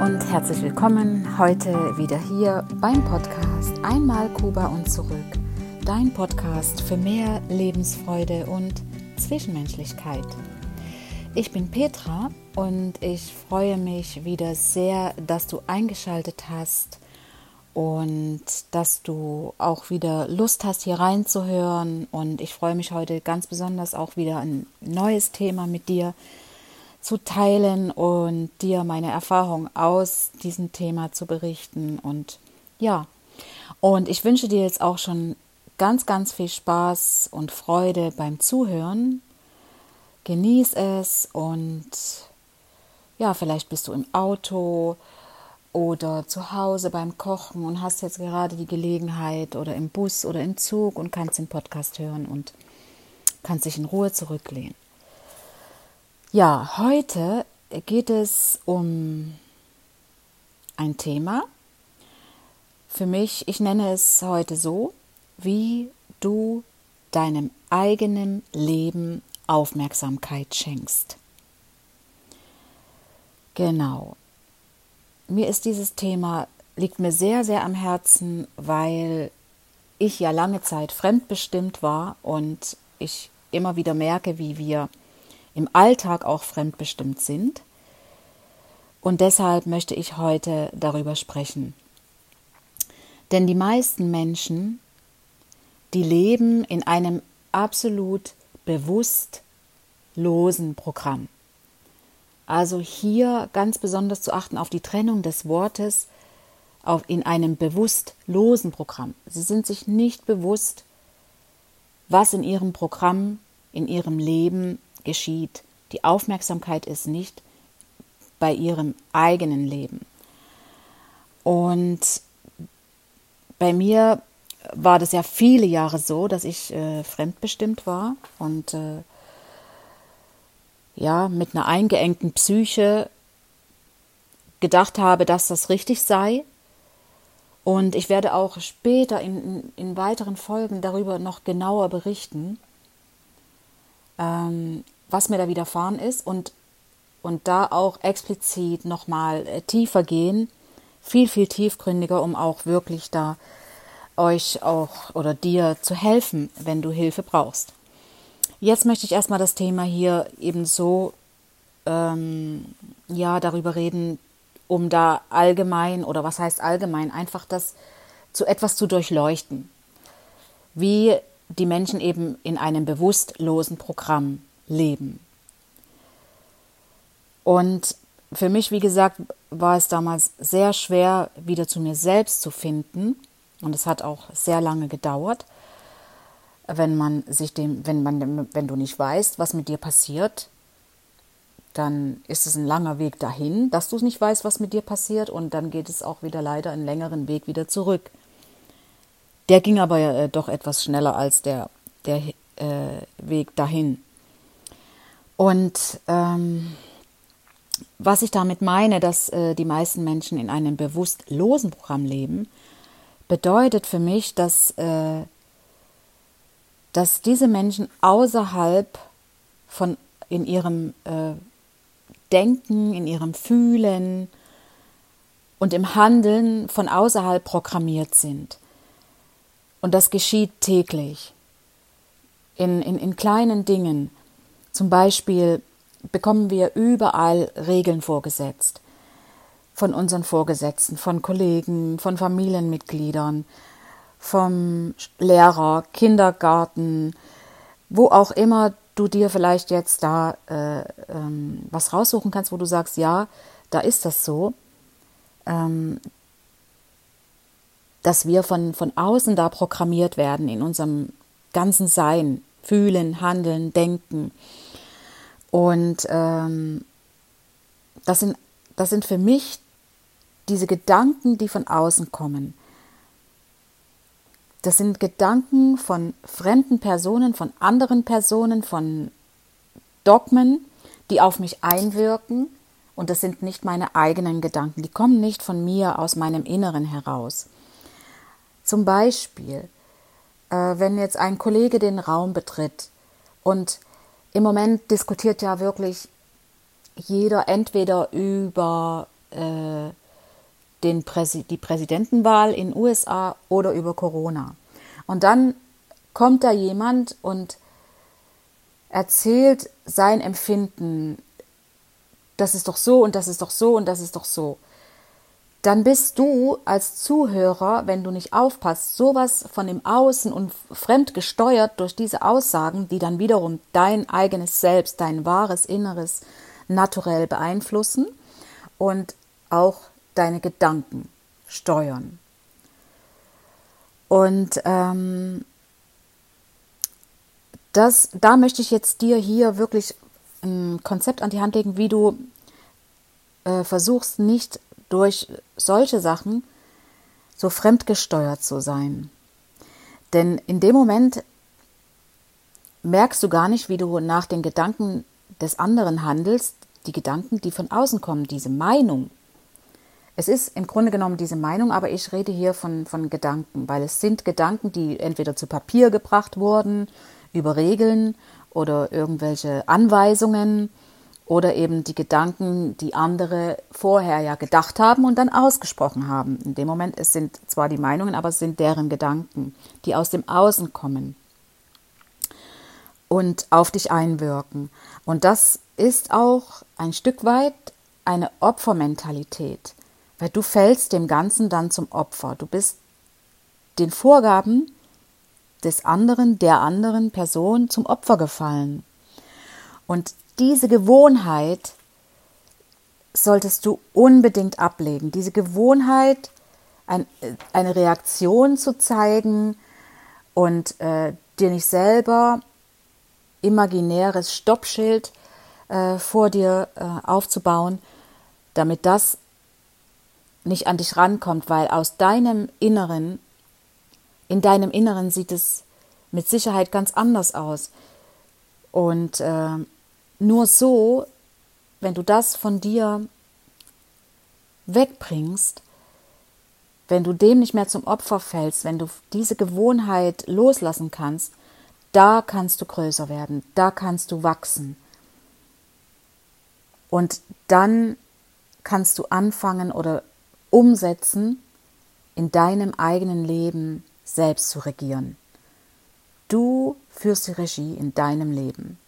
und herzlich willkommen heute wieder hier beim Podcast Einmal Kuba und zurück. Dein Podcast für mehr Lebensfreude und Zwischenmenschlichkeit. Ich bin Petra und ich freue mich wieder sehr, dass du eingeschaltet hast und dass du auch wieder Lust hast, hier reinzuhören. Und ich freue mich heute ganz besonders auch wieder ein neues Thema mit dir teilen und dir meine Erfahrung aus diesem Thema zu berichten. Und ja, und ich wünsche dir jetzt auch schon ganz, ganz viel Spaß und Freude beim Zuhören. Genieß es und ja, vielleicht bist du im Auto oder zu Hause beim Kochen und hast jetzt gerade die Gelegenheit oder im Bus oder im Zug und kannst den Podcast hören und kannst dich in Ruhe zurücklehnen. Ja, heute geht es um ein Thema. Für mich, ich nenne es heute so, wie du deinem eigenen Leben Aufmerksamkeit schenkst. Genau. Mir ist dieses Thema, liegt mir sehr, sehr am Herzen, weil ich ja lange Zeit fremdbestimmt war und ich immer wieder merke, wie wir im Alltag auch fremdbestimmt sind. Und deshalb möchte ich heute darüber sprechen. Denn die meisten Menschen, die leben in einem absolut bewusst losen Programm. Also hier ganz besonders zu achten auf die Trennung des Wortes auf, in einem bewusst losen Programm. Sie sind sich nicht bewusst, was in ihrem Programm, in ihrem Leben geschieht. Die Aufmerksamkeit ist nicht bei ihrem eigenen Leben. Und bei mir war das ja viele Jahre so, dass ich äh, fremdbestimmt war und äh, ja, mit einer eingeengten Psyche gedacht habe, dass das richtig sei. Und ich werde auch später in, in, weiteren Folgen darüber noch genauer berichten. Ähm, was mir da widerfahren ist und, und da auch explizit nochmal äh, tiefer gehen, viel, viel tiefgründiger, um auch wirklich da euch auch oder dir zu helfen, wenn du Hilfe brauchst. Jetzt möchte ich erstmal das Thema hier eben so ähm, ja darüber reden, um da allgemein oder was heißt allgemein einfach das zu etwas zu durchleuchten, wie die Menschen eben in einem bewusstlosen Programm leben. Und für mich, wie gesagt, war es damals sehr schwer, wieder zu mir selbst zu finden. Und es hat auch sehr lange gedauert, wenn man sich dem, wenn man, wenn du nicht weißt, was mit dir passiert, dann ist es ein langer Weg dahin, dass du nicht weißt, was mit dir passiert, und dann geht es auch wieder leider einen längeren Weg wieder zurück. Der ging aber äh, doch etwas schneller als der, der äh, Weg dahin. Und ähm, was ich damit meine, dass äh, die meisten Menschen in einem bewusstlosen Programm leben, bedeutet für mich, dass, äh, dass diese Menschen außerhalb von in ihrem äh, Denken, in ihrem Fühlen und im Handeln von außerhalb programmiert sind. Und das geschieht täglich. In, in, in kleinen Dingen. Zum Beispiel bekommen wir überall Regeln vorgesetzt. Von unseren Vorgesetzten, von Kollegen, von Familienmitgliedern, vom Lehrer, Kindergarten, wo auch immer du dir vielleicht jetzt da äh, ähm, was raussuchen kannst, wo du sagst, ja, da ist das so, ähm, dass wir von, von außen da programmiert werden in unserem ganzen Sein, Fühlen, Handeln, Denken. Und ähm, das, sind, das sind für mich diese Gedanken, die von außen kommen. Das sind Gedanken von fremden Personen, von anderen Personen, von Dogmen, die auf mich einwirken. Und das sind nicht meine eigenen Gedanken. Die kommen nicht von mir aus meinem Inneren heraus. Zum Beispiel, äh, wenn jetzt ein Kollege den Raum betritt und im Moment diskutiert ja wirklich jeder entweder über äh, den Präsi die Präsidentenwahl in USA oder über Corona. Und dann kommt da jemand und erzählt sein Empfinden, das ist doch so und das ist doch so und das ist doch so. Dann bist du als Zuhörer, wenn du nicht aufpasst, sowas von dem Außen und fremd gesteuert durch diese Aussagen, die dann wiederum dein eigenes Selbst, dein wahres Inneres naturell beeinflussen und auch deine Gedanken steuern. Und ähm, das, da möchte ich jetzt dir hier wirklich ein Konzept an die Hand legen, wie du äh, versuchst, nicht durch solche Sachen so fremdgesteuert zu sein. Denn in dem Moment merkst du gar nicht, wie du nach den Gedanken des anderen handelst, die Gedanken, die von außen kommen, diese Meinung, es ist im Grunde genommen diese Meinung, aber ich rede hier von, von Gedanken, weil es sind Gedanken, die entweder zu Papier gebracht wurden, über Regeln oder irgendwelche Anweisungen oder eben die Gedanken, die andere vorher ja gedacht haben und dann ausgesprochen haben. In dem Moment, es sind zwar die Meinungen, aber es sind deren Gedanken, die aus dem Außen kommen und auf dich einwirken. Und das ist auch ein Stück weit eine Opfermentalität. Weil du fällst dem Ganzen dann zum Opfer. Du bist den Vorgaben des anderen, der anderen Person zum Opfer gefallen. Und diese Gewohnheit solltest du unbedingt ablegen. Diese Gewohnheit, ein, eine Reaktion zu zeigen und äh, dir nicht selber imaginäres Stoppschild äh, vor dir äh, aufzubauen, damit das nicht an dich rankommt, weil aus deinem Inneren, in deinem Inneren sieht es mit Sicherheit ganz anders aus. Und äh, nur so, wenn du das von dir wegbringst, wenn du dem nicht mehr zum Opfer fällst, wenn du diese Gewohnheit loslassen kannst, da kannst du größer werden, da kannst du wachsen. Und dann kannst du anfangen oder umsetzen, in deinem eigenen Leben selbst zu regieren. Du führst die Regie in deinem Leben.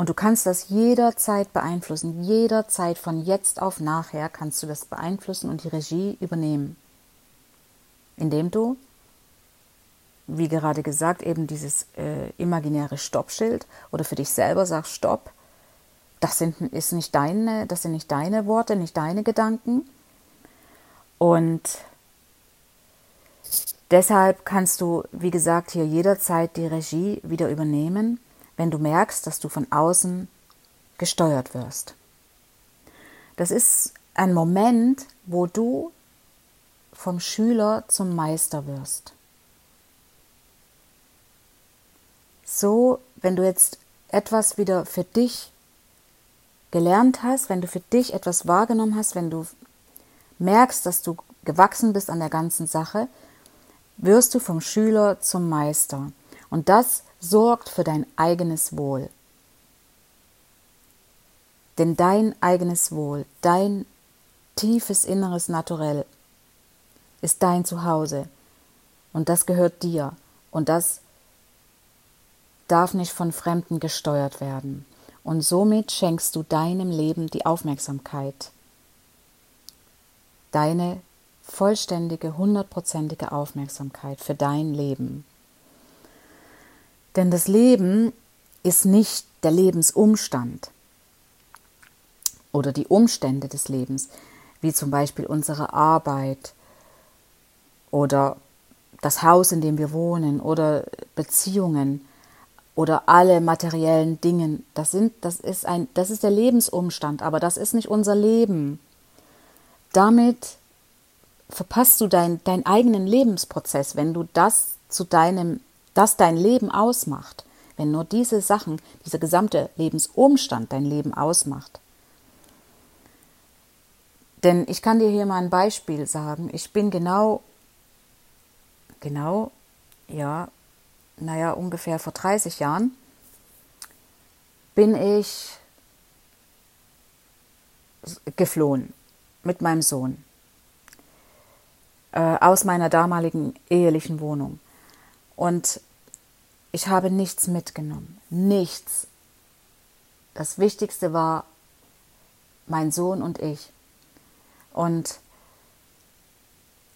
Und du kannst das jederzeit beeinflussen. Jederzeit von jetzt auf nachher kannst du das beeinflussen und die Regie übernehmen. Indem du, wie gerade gesagt, eben dieses äh, imaginäre Stoppschild oder für dich selber sagst, Stopp, das sind, ist nicht deine, das sind nicht deine Worte, nicht deine Gedanken, und deshalb kannst du, wie gesagt, hier jederzeit die Regie wieder übernehmen, wenn du merkst, dass du von außen gesteuert wirst. Das ist ein Moment, wo du vom Schüler zum Meister wirst. So, wenn du jetzt etwas wieder für dich gelernt hast, wenn du für dich etwas wahrgenommen hast, wenn du merkst, dass du gewachsen bist an der ganzen Sache, wirst du vom Schüler zum Meister. Und das sorgt für dein eigenes Wohl. Denn dein eigenes Wohl, dein tiefes inneres Naturell ist dein Zuhause. Und das gehört dir. Und das darf nicht von Fremden gesteuert werden. Und somit schenkst du deinem Leben die Aufmerksamkeit deine vollständige, hundertprozentige Aufmerksamkeit für dein Leben. Denn das Leben ist nicht der Lebensumstand oder die Umstände des Lebens, wie zum Beispiel unsere Arbeit oder das Haus, in dem wir wohnen oder Beziehungen oder alle materiellen Dinge. Das, sind, das, ist ein, das ist der Lebensumstand, aber das ist nicht unser Leben damit verpasst du dein, deinen eigenen Lebensprozess, wenn du das zu deinem, das dein Leben ausmacht, wenn nur diese Sachen, dieser gesamte Lebensumstand dein Leben ausmacht. Denn ich kann dir hier mal ein Beispiel sagen. Ich bin genau, genau, ja, naja, ungefähr vor 30 Jahren bin ich geflohen mit meinem Sohn äh, aus meiner damaligen ehelichen Wohnung. Und ich habe nichts mitgenommen. Nichts. Das Wichtigste war mein Sohn und ich. Und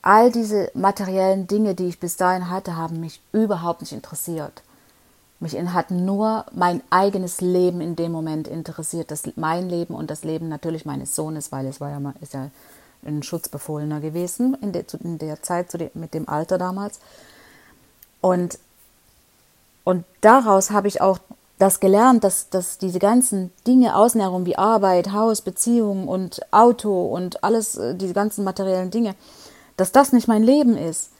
all diese materiellen Dinge, die ich bis dahin hatte, haben mich überhaupt nicht interessiert. Mich hat nur mein eigenes Leben in dem Moment interessiert, das mein Leben und das Leben natürlich meines Sohnes, weil es war ja, ist ja ein Schutzbefohlener gewesen in der, in der Zeit dem, mit dem Alter damals. Und, und daraus habe ich auch das gelernt, dass, dass diese ganzen Dinge außen herum wie Arbeit, Haus, Beziehung und Auto und alles, äh, diese ganzen materiellen Dinge, dass das nicht mein Leben ist.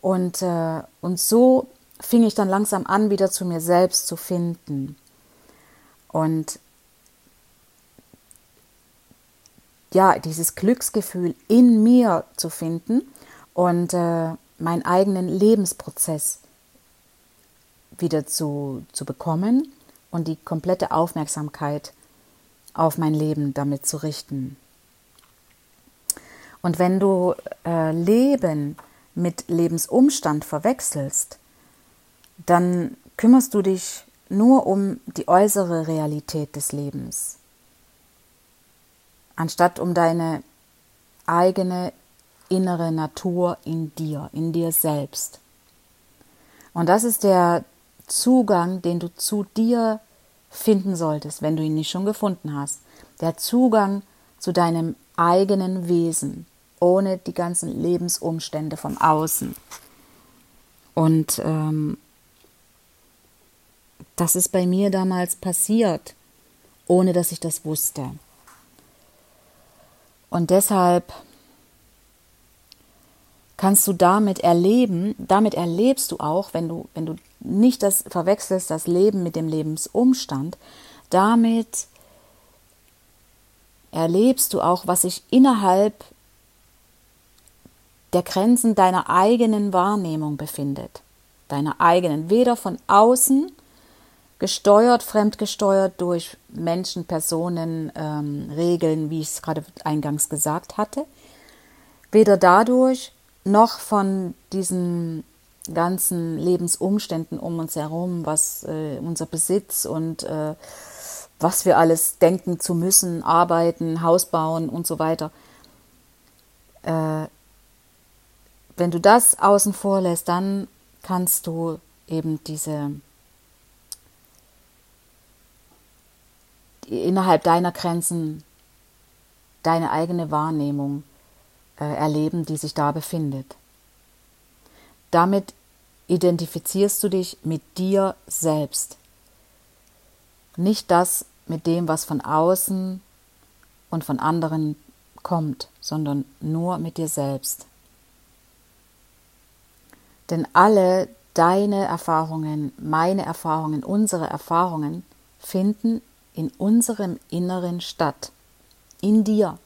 Und, äh, und so fing ich dann langsam an, wieder zu mir selbst zu finden. Und ja, dieses Glücksgefühl in mir zu finden und äh, meinen eigenen Lebensprozess wieder zu, zu bekommen und die komplette Aufmerksamkeit auf mein Leben damit zu richten. Und wenn du äh, Leben mit Lebensumstand verwechselst, dann kümmerst du dich nur um die äußere Realität des Lebens anstatt um deine eigene innere Natur in dir, in dir selbst. Und das ist der Zugang, den du zu dir finden solltest, wenn du ihn nicht schon gefunden hast. Der Zugang zu deinem eigenen Wesen, ohne die ganzen Lebensumstände von außen. Und ähm, das ist bei mir damals passiert, ohne dass ich das wusste. Und deshalb kannst du damit erleben, damit erlebst du auch, wenn du, wenn du nicht das verwechselst, das Leben mit dem Lebensumstand, damit erlebst du auch, was sich innerhalb der Grenzen deiner eigenen Wahrnehmung befindet. Deiner eigenen, weder von außen gesteuert, fremdgesteuert durch Menschen, Personen, ähm, Regeln, wie ich es gerade eingangs gesagt hatte. Weder dadurch noch von diesen ganzen Lebensumständen um uns herum, was äh, unser Besitz und äh, was wir alles denken zu müssen, arbeiten, Haus bauen und so weiter. Äh, wenn du das außen vor lässt, dann kannst du eben diese innerhalb deiner Grenzen deine eigene Wahrnehmung erleben, die sich da befindet. Damit identifizierst du dich mit dir selbst. Nicht das mit dem, was von außen und von anderen kommt, sondern nur mit dir selbst. Denn alle deine Erfahrungen, meine Erfahrungen, unsere Erfahrungen finden in unserem Inneren statt. In dir.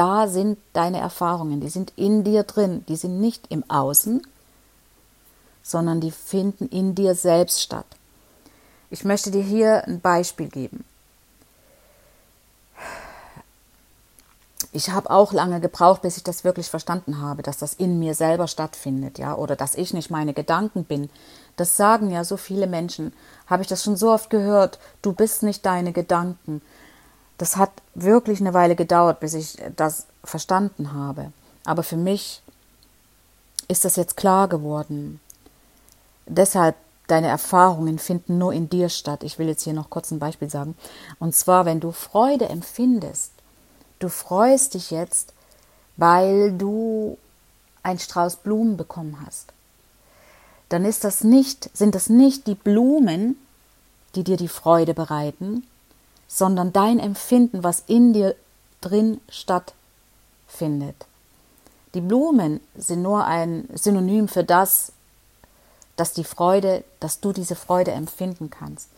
Da sind deine Erfahrungen, die sind in dir drin, die sind nicht im Außen, sondern die finden in dir selbst statt. Ich möchte dir hier ein Beispiel geben. ich habe auch lange gebraucht, bis ich das wirklich verstanden habe, dass das in mir selber stattfindet, ja, oder dass ich nicht meine Gedanken bin. Das sagen ja so viele Menschen. Habe ich das schon so oft gehört, du bist nicht deine Gedanken. Das hat wirklich eine Weile gedauert, bis ich das verstanden habe. Aber für mich ist das jetzt klar geworden. Deshalb, deine Erfahrungen finden nur in dir statt. Ich will jetzt hier noch kurz ein Beispiel sagen. Und zwar, wenn du Freude empfindest, Du freust dich jetzt, weil du ein Strauß Blumen bekommen hast. Dann ist das nicht, sind das nicht die Blumen, die dir die Freude bereiten, sondern dein Empfinden, was in dir drin stattfindet. Die Blumen sind nur ein Synonym für das, dass die Freude, dass du diese Freude empfinden kannst.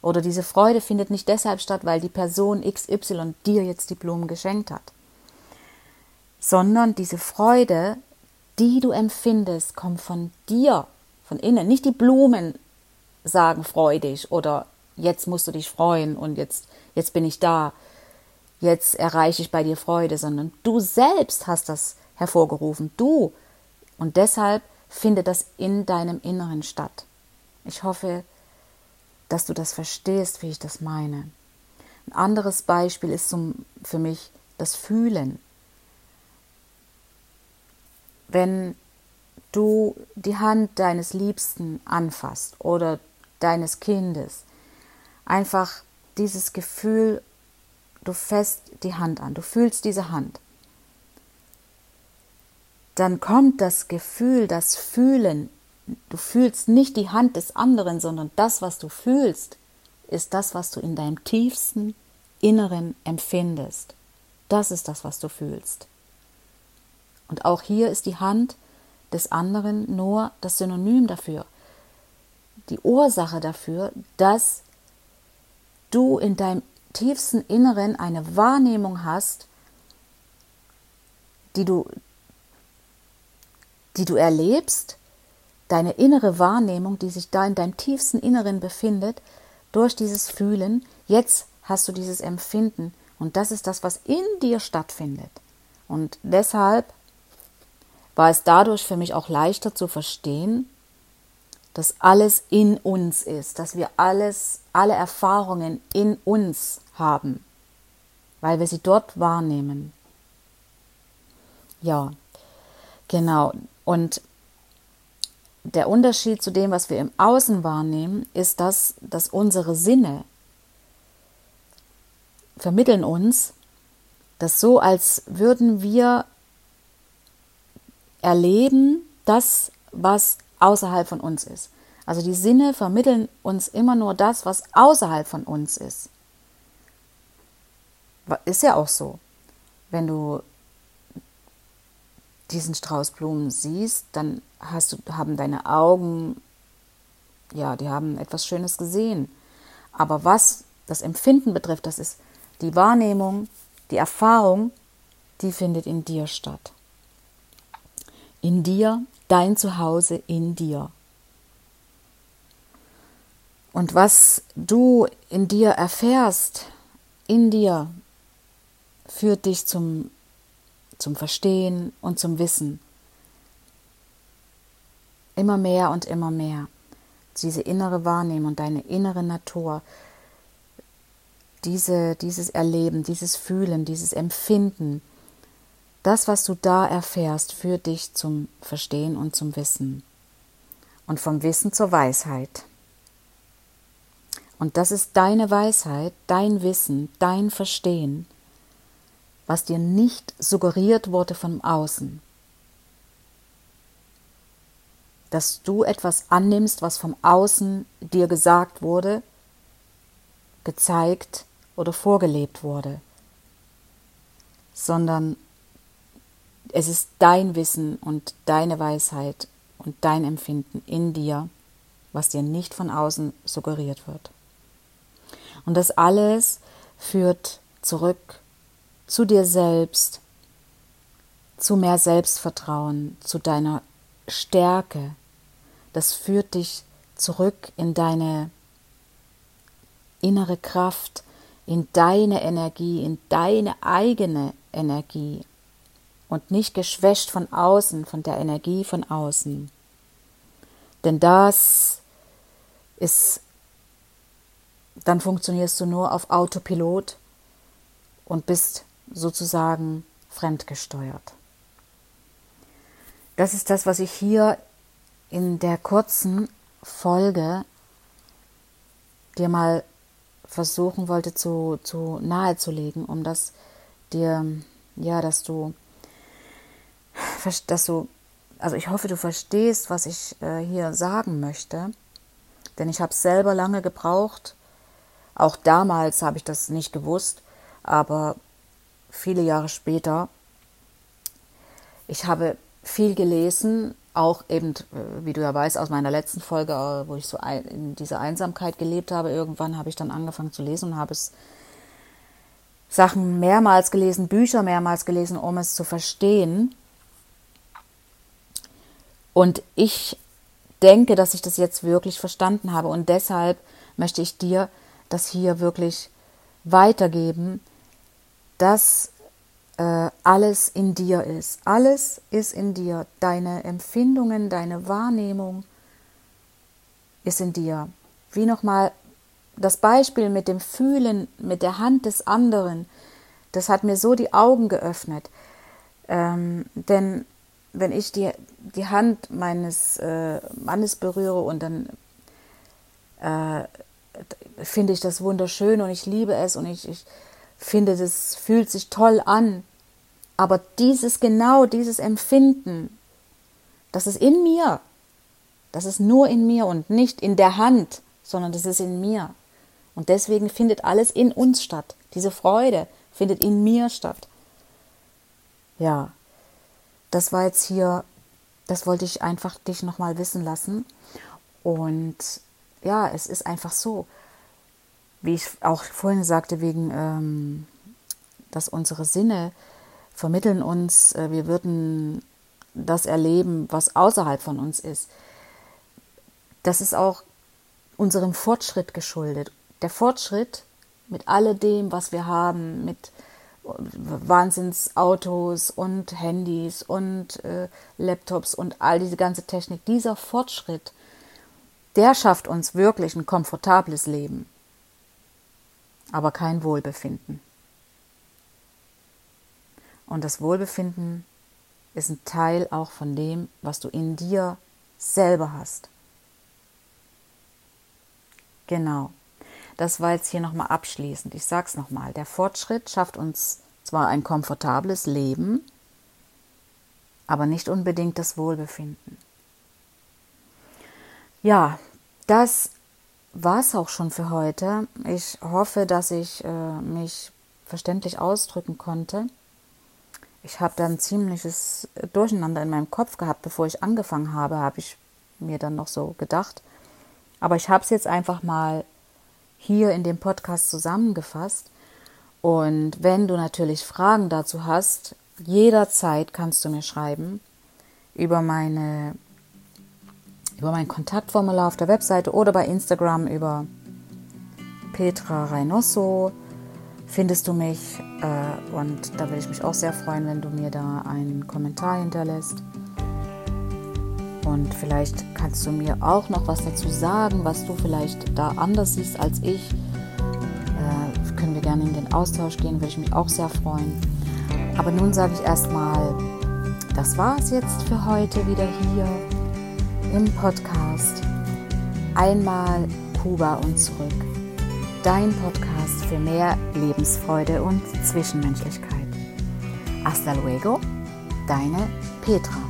Oder diese Freude findet nicht deshalb statt, weil die Person XY dir jetzt die Blumen geschenkt hat, sondern diese Freude, die du empfindest, kommt von dir, von innen. Nicht die Blumen sagen freudig oder jetzt musst du dich freuen und jetzt, jetzt bin ich da. jetzt erreiche ich bei dir Freude, sondern du selbst hast das hervorgerufen. Du. Und deshalb findet das in deinem Inneren statt. Ich hoffe, dass du das verstehst, wie ich das meine. Ein anderes Beispiel ist zum, für mich das Fühlen. Wenn du die Hand deines Liebsten anfasst oder deines Kindes, einfach dieses Gefühl, du fässt die Hand an, du fühlst diese Hand, dann kommt das Gefühl, das Fühlen, du fühlst nicht die Hand des anderen, sondern das, was du fühlst, ist das, was du in deinem tiefsten Inneren empfindest. Das ist das, was du fühlst. Und auch hier ist die Hand des anderen nur das Synonym dafür, die Ursache dafür, dass du in deinem tiefsten Inneren eine Wahrnehmung hast, die du, die du erlebst, deine innere Wahrnehmung, die sich da in deinem tiefsten Inneren befindet, durch dieses Fühlen, jetzt hast du dieses Empfinden und das ist das, was in dir stattfindet. Und deshalb war es dadurch für mich auch leichter zu verstehen, dass alles in uns ist, dass wir alles, alle Erfahrungen in uns haben, weil wir sie dort wahrnehmen. Ja, genau. Und der Unterschied zu dem, was wir im Außen wahrnehmen, ist das, dass unsere Sinne vermitteln uns, dass so, als würden wir erleben das, was außerhalb von uns ist. Also die Sinne vermitteln uns immer nur das, was außerhalb von uns ist. Ist ja auch so. Wenn du diesen Strauß Blumen siehst, dann hast du, haben deine Augen, ja, die haben etwas Schönes gesehen. Aber was das Empfinden betrifft, das ist die Wahrnehmung, die Erfahrung, die findet in dir statt. In dir, dein Zuhause in dir. Und was du in dir erfährst, in dir, führt dich zum, zum Verstehen und zum Wissen. Immer mehr und immer mehr. Diese innere Wahrnehmung, deine innere Natur, diese, dieses Erleben, dieses Fühlen, dieses Empfinden, das, was du da erfährst, führt dich zum Verstehen und zum Wissen. Und vom Wissen zur Weisheit. Und das ist deine Weisheit, dein Wissen, dein Verstehen, was dir nicht suggeriert wurde von Außen. Dass du etwas annimmst, was vom Außen dir gesagt wurde, gezeigt oder vorgelebt wurde, sondern es ist dein Wissen und deine Weisheit und dein Empfinden in dir, was dir nicht von außen suggeriert wird. Und das alles führt zurück zu dir selbst, zu mehr Selbstvertrauen, zu deiner Stärke. Das führt dich zurück in deine innere Kraft, in deine Energie, in deine eigene Energie und nicht geschwächt von außen, von der Energie von außen. Denn das ist, dann funktionierst du nur auf Autopilot und bist sozusagen fremdgesteuert. Das ist das, was ich hier in der kurzen Folge dir mal versuchen wollte zu, zu nahezulegen, um das dir, ja, dass du, dass du, also ich hoffe, du verstehst, was ich äh, hier sagen möchte, denn ich habe es selber lange gebraucht. Auch damals habe ich das nicht gewusst, aber viele Jahre später, ich habe viel gelesen, auch eben, äh, wie du ja weißt, aus meiner letzten Folge, äh, wo ich so in dieser Einsamkeit gelebt habe, irgendwann habe ich dann angefangen zu lesen und habe es Sachen mehrmals gelesen, Bücher mehrmals gelesen, um es zu verstehen. Und ich denke, dass ich das jetzt wirklich verstanden habe und deshalb möchte ich dir das hier wirklich weitergeben, dass äh, alles in dir ist. Alles ist in dir. Deine Empfindungen, deine Wahrnehmung ist in dir. Wie nochmal das Beispiel mit dem Fühlen mit der Hand des anderen, das hat mir so die Augen geöffnet. Ähm, denn wenn ich die, die Hand meines äh, Mannes berühre und dann äh, finde ich das wunderschön und ich liebe es und ich, ich finde, das fühlt sich toll an. Aber dieses genau, dieses Empfinden, das ist in mir. Das ist nur in mir und nicht in der Hand, sondern das ist in mir. Und deswegen findet alles in uns statt. Diese Freude findet in mir statt. Ja, das war jetzt hier, das wollte ich einfach dich nochmal wissen lassen. Und ja, es ist einfach so, wie ich auch vorhin sagte, wegen, ähm, dass unsere Sinne vermitteln uns, äh, wir würden das erleben, was außerhalb von uns ist. Das ist auch unserem Fortschritt geschuldet. Der Fortschritt mit alledem, was wir haben, mit Wahnsinnsautos und Handys und äh, Laptops und all diese ganze Technik, dieser Fortschritt, der schafft uns wirklich ein komfortables Leben, aber kein Wohlbefinden. Und das Wohlbefinden ist ein Teil auch von dem, was du in dir selber hast. Genau. Das war jetzt hier nochmal abschließend. Ich sage es nochmal. Der Fortschritt schafft uns zwar ein komfortables Leben, aber nicht unbedingt das Wohlbefinden. Ja, das war es auch schon für heute. Ich hoffe, dass ich äh, mich verständlich ausdrücken konnte. Ich habe dann ziemliches Durcheinander in meinem Kopf gehabt, bevor ich angefangen habe, habe ich mir dann noch so gedacht. Aber ich habe es jetzt einfach mal hier in dem Podcast zusammengefasst. Und wenn du natürlich Fragen dazu hast, jederzeit kannst du mir schreiben über meine über mein Kontaktformular auf der Webseite oder bei Instagram über Petra Reynoso findest du mich äh, und da würde ich mich auch sehr freuen, wenn du mir da einen Kommentar hinterlässt. Und vielleicht kannst du mir auch noch was dazu sagen, was du vielleicht da anders siehst als ich. Äh, können wir gerne in den Austausch gehen, würde ich mich auch sehr freuen. Aber nun sage ich erstmal, das war es jetzt für heute wieder hier im Podcast. Einmal Kuba und zurück. Dein Podcast für mehr Lebensfreude und Zwischenmenschlichkeit. Hasta luego, deine Petra.